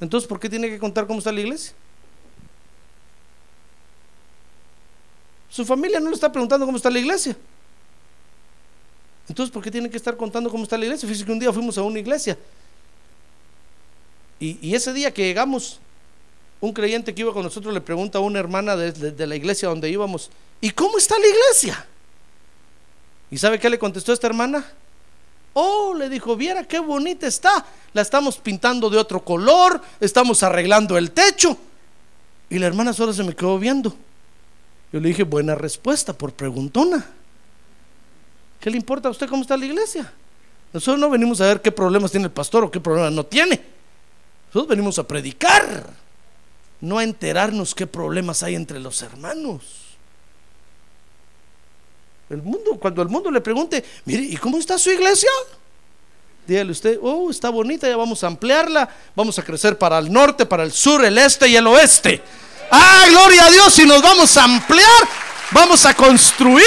Entonces, ¿por qué tiene que contar cómo está la iglesia? Su familia no le está preguntando cómo está la iglesia. Entonces, ¿por qué tiene que estar contando cómo está la iglesia? Fíjese que un día fuimos a una iglesia. Y, ese día que llegamos, un creyente que iba con nosotros le pregunta a una hermana de, la iglesia donde íbamos, ¿y cómo está la iglesia? ¿Y sabe qué le contestó esta hermana? Oh, le dijo, viera qué bonita está. La estamos pintando de otro color, estamos arreglando el techo. Y la hermana solo se me quedó viendo. Yo le dije, buena respuesta por preguntona. ¿Qué le importa a usted cómo está la iglesia? Nosotros no venimos a ver qué problemas tiene el pastor o qué problemas no tiene. Nosotros venimos a predicar, no a enterarnos qué problemas hay entre los hermanos. El mundo, cuando el mundo le pregunte, mire, ¿y cómo está su iglesia? Dígale usted, oh, está bonita, ya vamos a ampliarla, vamos a crecer para el norte, para el sur, el este y el oeste. Ah, gloria a Dios, y nos vamos a ampliar, vamos a construir.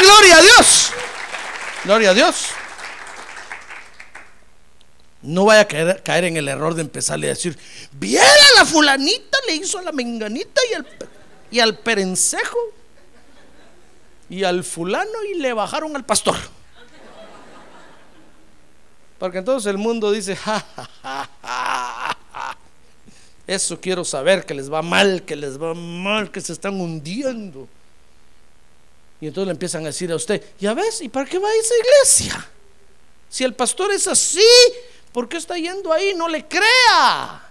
Gloria a Dios. Gloria a Dios. No vaya a caer, caer, en el error de empezarle a decir, viera la fulanita, le hizo a la menganita y al, y al perencejo y al fulano y le bajaron al pastor. Porque entonces el mundo dice, ja, ja, ja, ja eso quiero saber, que les va mal, que les va mal, que se están hundiendo. Y entonces le empiezan a decir a usted, ya ves, ¿y para qué va a esa iglesia? Si el pastor es así, ¿por qué está yendo ahí? No le crea.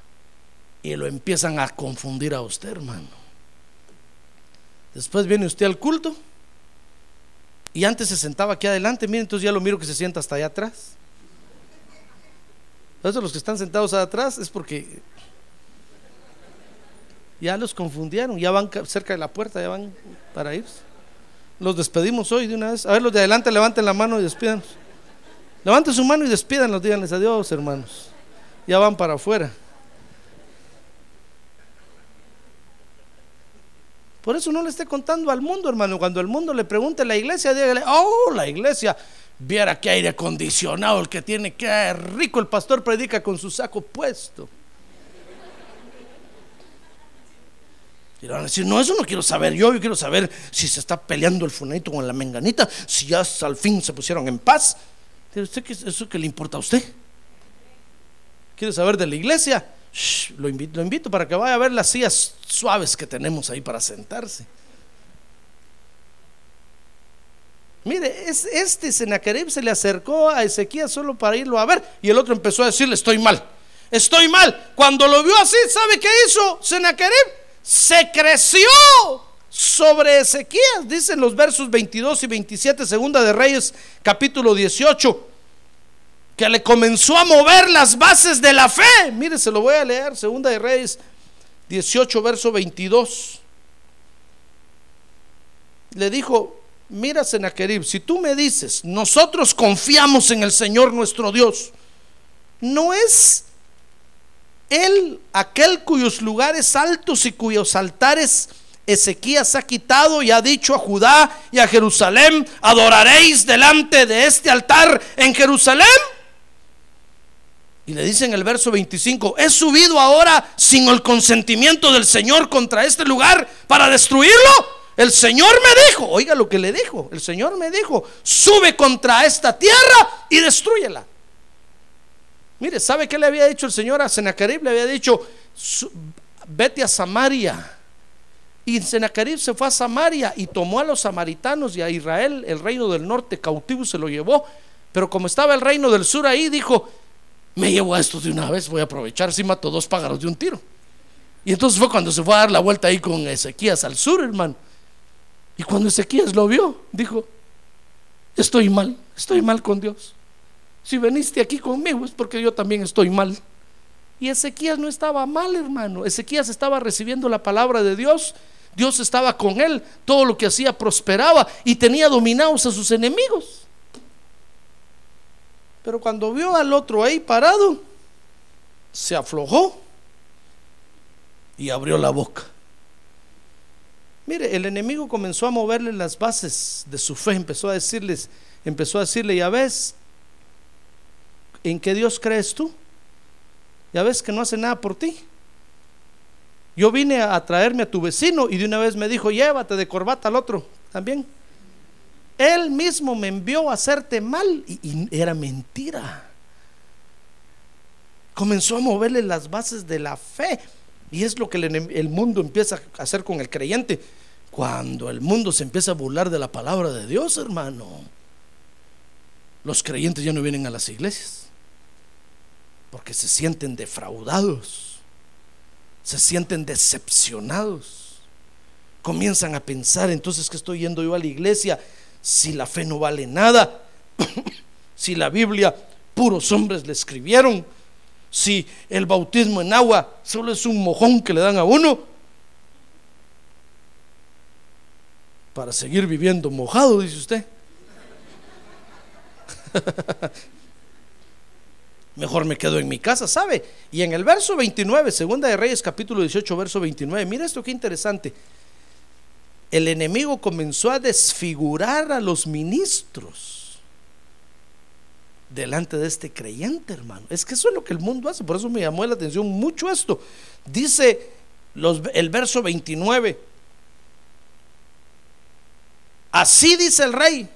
Y lo empiezan a confundir a usted, hermano. Después viene usted al culto. Y antes se sentaba aquí adelante, miren, entonces ya lo miro que se sienta hasta allá atrás. Entonces los que están sentados atrás es porque ya los confundieron, ya van cerca de la puerta, ya van para irse. Los despedimos hoy de una vez. A ver, los de adelante levanten la mano y despídanos. Levanten su mano y despídanlos, díganles adiós, hermanos. Ya van para afuera. Por eso no le esté contando al mundo, hermano. Cuando el mundo le pregunte a la iglesia, dígale, oh, la iglesia, viera qué aire acondicionado el que tiene, qué rico el pastor predica con su saco puesto. Y van a decir, no, eso no quiero saber yo, yo quiero saber si se está peleando el funadito con la menganita, si ya al fin se pusieron en paz. ¿Usted qué, ¿Eso qué le importa a usted? ¿Quiere saber de la iglesia? lo, invito, lo invito para que vaya a ver las sillas suaves que tenemos ahí para sentarse. Mire, es, este Senaquerib se le acercó a Ezequías solo para irlo a ver y el otro empezó a decirle, estoy mal, estoy mal. Cuando lo vio así, ¿sabe qué hizo Senaquerib? Se creció sobre Ezequías, dicen los versos 22 y 27, segunda de Reyes, capítulo 18, que le comenzó a mover las bases de la fe. Mire, se lo voy a leer, segunda de Reyes 18, verso 22. Le dijo, mira Senaquerib, si tú me dices, nosotros confiamos en el Señor nuestro Dios, no es él, aquel cuyos lugares altos y cuyos altares Ezequías ha quitado y ha dicho a Judá y a Jerusalén, adoraréis delante de este altar en Jerusalén. Y le dice en el verso 25, he subido ahora sin el consentimiento del Señor contra este lugar para destruirlo. El Señor me dijo, oiga lo que le dijo, el Señor me dijo, sube contra esta tierra y destruyela. Mire, ¿sabe qué le había dicho el Señor a Senacarib? Le había dicho, vete a Samaria. Y Senacarib se fue a Samaria y tomó a los samaritanos y a Israel, el reino del norte, cautivo se lo llevó. Pero como estaba el reino del sur ahí, dijo, me llevo a estos de una vez, voy a aprovechar si mato dos pájaros de un tiro. Y entonces fue cuando se fue a dar la vuelta ahí con Ezequías al sur, hermano. Y cuando Ezequías lo vio, dijo, estoy mal, estoy mal con Dios. Si veniste aquí conmigo es porque yo también estoy mal. Y Ezequías no estaba mal, hermano. Ezequías estaba recibiendo la palabra de Dios, Dios estaba con él, todo lo que hacía prosperaba y tenía dominados a sus enemigos. Pero cuando vio al otro ahí parado, se aflojó y abrió la boca. Mire, el enemigo comenzó a moverle las bases de su fe, empezó a decirles, empezó a decirle, ya ves, ¿en qué Dios crees tú? Ya ves que no hace nada por ti. Yo vine a traerme a tu vecino y de una vez me dijo, llévate de corbata al otro también. Él mismo me envió a hacerte mal y, era mentira. Comenzó a moverle las bases de la fe. Y es lo que el, mundo empieza a hacer con el creyente. Cuando el mundo se empieza a burlar de la palabra de Dios, hermano, los creyentes ya no vienen a las iglesias. Porque se sienten defraudados. Se sienten decepcionados. Comienzan a pensar, entonces que estoy yendo yo a la iglesia si la fe no vale nada, si la Biblia puros hombres le escribieron, si el bautismo en agua solo es un mojón que le dan a uno para seguir viviendo mojado, dice usted. Mejor me quedo en mi casa, ¿sabe? Y en el verso 29, segunda de Reyes capítulo 18, verso 29, mira esto qué interesante el enemigo comenzó a desfigurar a los ministros delante de este creyente, hermano. Es que eso es lo que el mundo hace, por eso me llamó la atención mucho esto. Dice el verso 29, así dice el rey,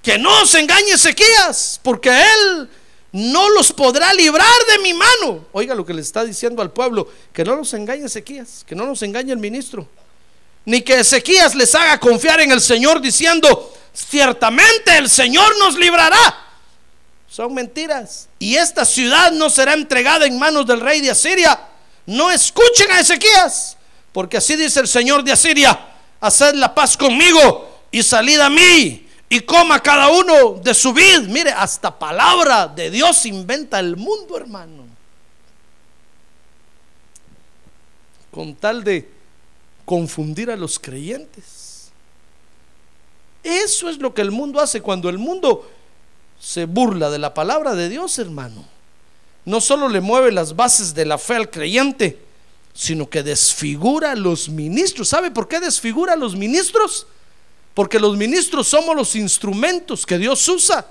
que no se engañe Ezequías, porque él no los podrá librar de mi mano. Oiga lo que le está diciendo al pueblo, que no los engañe Ezequías, que no nos engañe el ministro ni que Ezequías les haga confiar en el Señor diciendo, ciertamente el Señor nos librará. Son mentiras. Y esta ciudad no será entregada en manos del rey de Asiria. No escuchen a Ezequías, porque así dice el Señor de Asiria, haced la paz conmigo y salid a mí y coma cada uno de su vid. Mire, hasta palabra de Dios inventa el mundo, hermano. Con tal de confundir a los creyentes. Eso es lo que el mundo hace cuando el mundo se burla de la palabra de Dios, hermano. No solo le mueve las bases de la fe al creyente, sino que desfigura a los ministros. ¿Sabe por qué desfigura a los ministros? Porque los ministros somos los instrumentos que Dios usa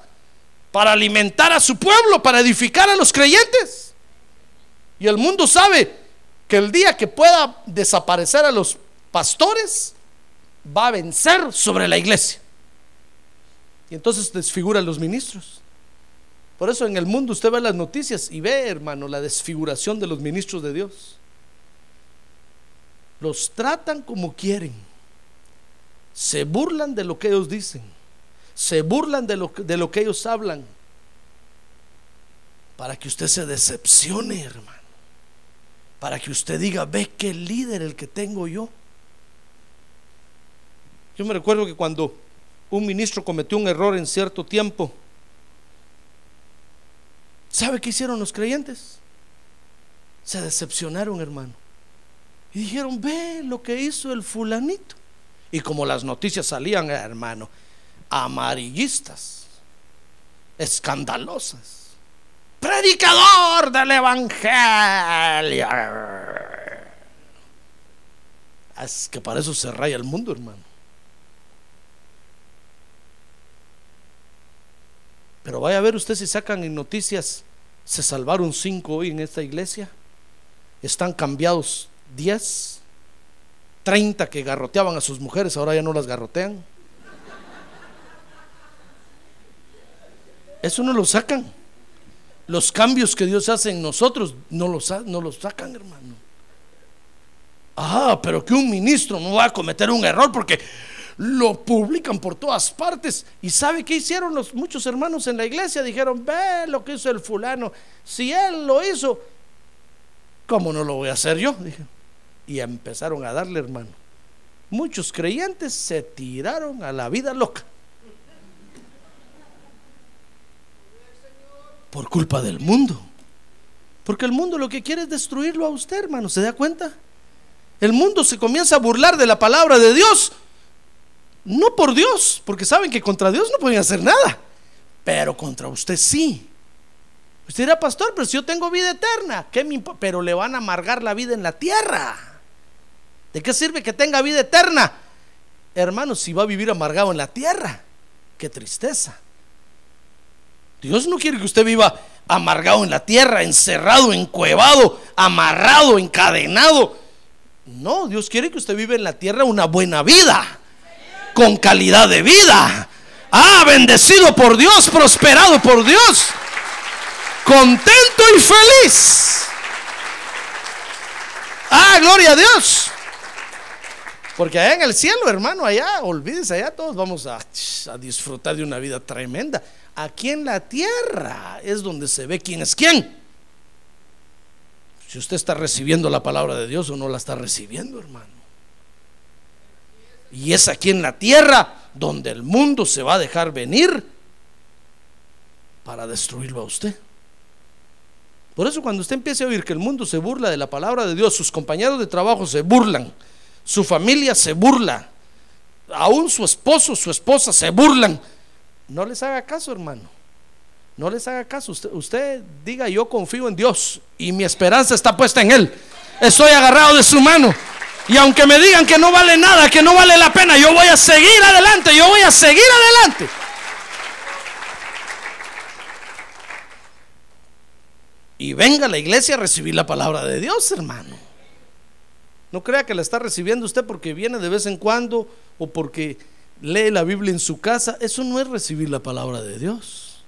para alimentar a su pueblo, para edificar a los creyentes. Y el mundo sabe que el día que pueda desaparecer a los pastores, va a vencer sobre la iglesia. Y entonces desfigura a los ministros. Por eso en el mundo usted ve las noticias y ve, hermano, la desfiguración de los ministros de Dios. Los tratan como quieren. Se burlan de lo que ellos dicen. Se burlan de lo, de lo que ellos hablan. Para que usted se decepcione, hermano para que usted diga, ve qué líder el que tengo yo. Yo me recuerdo que cuando un ministro cometió un error en cierto tiempo, ¿sabe qué hicieron los creyentes? Se decepcionaron, hermano. Y dijeron, ve lo que hizo el fulanito. Y como las noticias salían, hermano, amarillistas, escandalosas predicador del Evangelio. Es que para eso se raya el mundo, hermano. Pero vaya a ver usted si sacan en noticias, se salvaron cinco hoy en esta iglesia, están cambiados diez, treinta que garroteaban a sus mujeres, ahora ya no las garrotean. Eso no lo sacan los cambios que Dios hace en nosotros no los, no los sacan, hermano. Ah, pero que un ministro no va a cometer un error porque lo publican por todas partes. ¿Y sabe qué hicieron los muchos hermanos en la iglesia? Dijeron, ve lo que hizo el fulano. Si él lo hizo, ¿cómo no lo voy a hacer yo? Y empezaron a darle, hermano. Muchos creyentes se tiraron a la vida loca. por culpa del mundo. Porque el mundo lo que quiere es destruirlo a usted, hermano. ¿Se da cuenta? el mundo se comienza a burlar de la palabra de Dios. No por Dios, porque saben que contra Dios no pueden hacer nada, pero contra usted sí. Usted dirá, pastor, pero si yo tengo vida eterna, ¿qué pero le van a amargar la vida en la tierra. ¿De qué sirve que tenga vida eterna? Hermanos, si va a vivir amargado en la tierra, qué tristeza. Dios no quiere que usted viva amargado en la tierra, encerrado, encuevado, amarrado, encadenado. No, Dios quiere que usted viva en la tierra una buena vida, con calidad de vida. Ah, bendecido por Dios, prosperado por Dios, contento y feliz. Ah, gloria a Dios. Porque allá en el cielo, hermano, allá, olvídese, allá todos vamos a, a disfrutar de una vida tremenda. Aquí en la tierra es donde se ve quién es quién. Si usted está recibiendo la palabra de Dios o no la está recibiendo, hermano. Y es aquí en la tierra donde el mundo se va a dejar venir para destruirlo a usted. Por eso cuando usted empiece a oír que el mundo se burla de la palabra de Dios, sus compañeros de trabajo se burlan, su familia se burla, aún su esposo, su esposa se burlan, no les haga caso, hermano. No les haga caso. Usted, usted diga, yo confío en Dios y mi esperanza está puesta en Él. Estoy agarrado de su mano. Y aunque me digan que no vale nada, que no vale la pena, yo voy a seguir adelante, yo voy a seguir adelante. Y venga a la iglesia a recibir la palabra de Dios, hermano. No crea que la está recibiendo usted porque viene de vez en cuando o porque lee la Biblia en su casa. Eso no es recibir la palabra de Dios.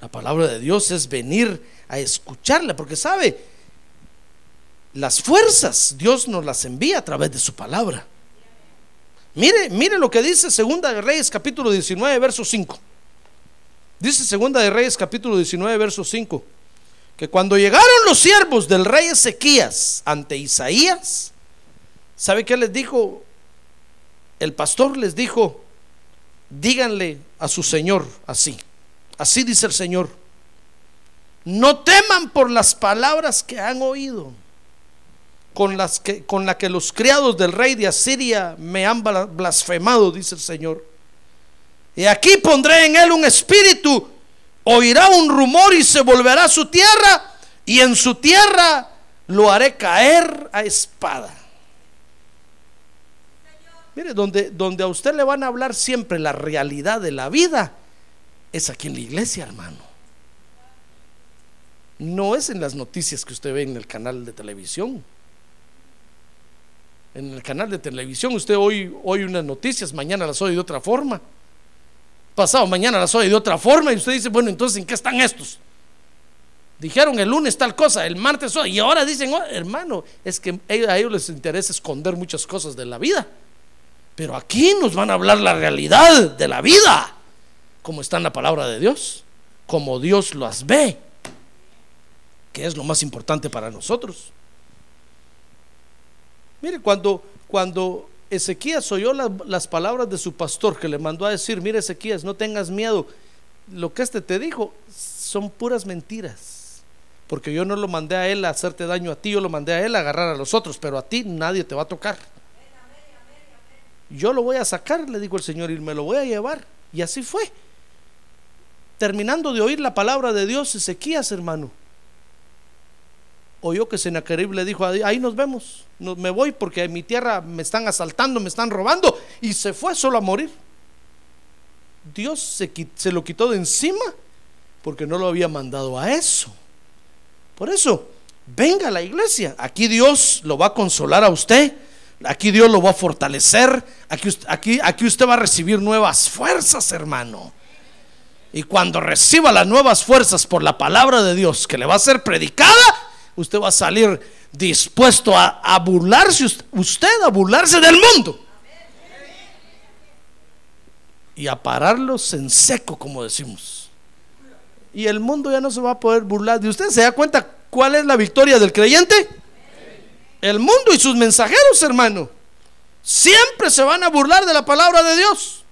La palabra de Dios es venir a escucharla, porque sabe, las fuerzas Dios nos las envía a través de su palabra. Mire, mire lo que dice Segunda de Reyes capítulo 19, verso 5. Dice Segunda de Reyes capítulo 19, verso 5, que cuando llegaron los siervos del rey Ezequías ante Isaías, ¿sabe qué les dijo? El pastor les dijo, díganle a su señor así. Así dice el Señor. No teman por las palabras que han oído, con las que con la que los criados del rey de Asiria me han bla- blasfemado, dice el Señor. Y aquí pondré en él un espíritu, oirá un rumor y se volverá a su tierra, y en su tierra lo haré caer a espada. Mire, donde, donde a usted le van a hablar siempre la realidad de la vida, es aquí en la iglesia, hermano. No es en las noticias que usted ve en el canal de televisión. En el canal de televisión usted hoy oye unas noticias, mañana las oye de otra forma. Pasado mañana las oye de otra forma y usted dice, bueno, entonces ¿en qué están estos? Dijeron el lunes tal cosa, el martes otra, y ahora dicen, oh, hermano, es que a ellos les interesa esconder muchas cosas de la vida. Pero aquí nos van a hablar la realidad de la vida como está en la palabra de Dios, como Dios las ve, que es lo más importante para nosotros. Mire, cuando, cuando Ezequías oyó la- las palabras de su pastor que le mandó a decir, mire Ezequías, no tengas miedo, lo que este te dijo son puras mentiras, porque yo no lo mandé a él a hacerte daño a ti, yo lo mandé a él a agarrar a los otros, pero a ti nadie te va a tocar. Yo lo voy a sacar, le dijo el Señor, y me lo voy a llevar. Y así fue terminando de oír la palabra de Dios, Ezequías, hermano, oyó que Sennacherib le dijo, ahí nos vemos, me voy porque en mi tierra me están asaltando, me están robando, y se fue solo a morir. Dios se, se lo quitó de encima porque no lo había mandado a eso. Por eso, venga a la iglesia, aquí Dios lo va a consolar a usted. Aquí Dios lo va a fortalecer. Aquí, aquí, aquí usted va a recibir nuevas fuerzas, hermano. Y cuando reciba las nuevas fuerzas por la palabra de Dios que le va a ser predicada, usted va a salir dispuesto a, burlarse, us- usted a burlarse del mundo. Y a pararlos en seco, como decimos. Y el mundo ya no se va a poder burlar de usted. ¿Se da cuenta cuál es la victoria del creyente? El mundo y sus mensajeros, hermano. Siempre se van a burlar de la palabra de Dios.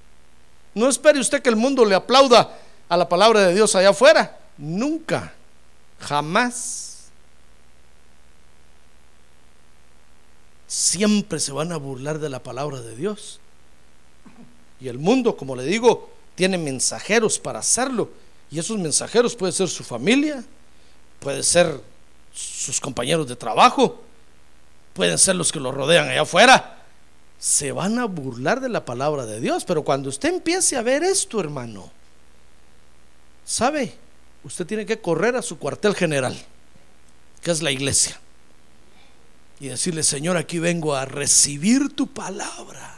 No espere usted que el mundo le aplauda a la palabra de Dios allá afuera. Nunca, jamás. Siempre se van a burlar de la palabra de Dios. Y el mundo, como le digo, tiene mensajeros para hacerlo. Y esos mensajeros puede ser su familia, puede ser sus compañeros de trabajo, pueden ser los que lo rodean allá afuera. Se van a burlar de la palabra de Dios. Pero cuando usted empiece a ver esto, hermano, ¿sabe? Usted tiene que correr a su cuartel general, que es la iglesia, y decirle, Señor, aquí vengo a recibir tu palabra,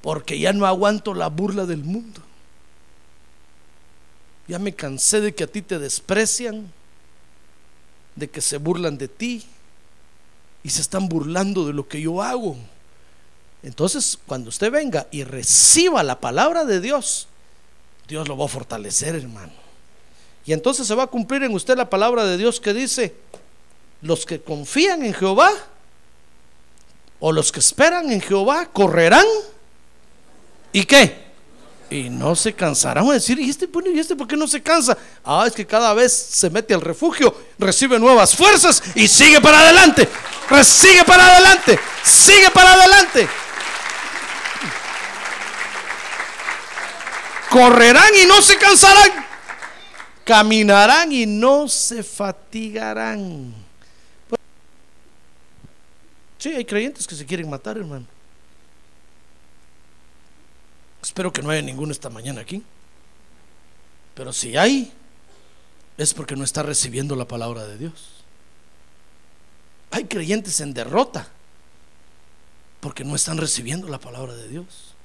porque ya no aguanto la burla del mundo. Ya me cansé de que a ti te desprecian, de que se burlan de ti y se están burlando de lo que yo hago. Entonces, cuando usted venga y reciba la palabra de Dios, Dios lo va a fortalecer, hermano. Y entonces se va a cumplir en usted la palabra de Dios que dice, los que confían en Jehová o los que esperan en Jehová correrán. ¿Y qué? Y no se cansarán a decir, ¿y este, ¿y este por qué no se cansa? Ah, es que cada vez se mete al refugio, recibe nuevas fuerzas y sigue para adelante. Sigue para adelante, sigue para adelante. Correrán y no se cansarán. Caminarán y no se fatigarán. Sí, hay creyentes que se quieren matar, hermano. Espero que no haya ninguno esta mañana aquí. Pero si hay, es porque no está recibiendo la palabra de Dios. Hay creyentes en derrota porque no están recibiendo la palabra de Dios.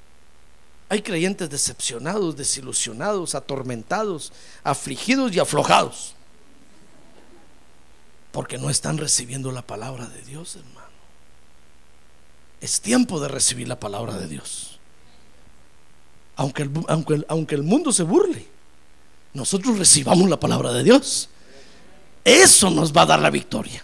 Hay creyentes decepcionados, desilusionados, atormentados, afligidos y aflojados porque no están recibiendo la palabra de Dios, hermano. Es tiempo de recibir la palabra de Dios aunque el, aunque, aunque el mundo se burle, nosotros recibamos la palabra de Dios. Eso nos va a dar la victoria.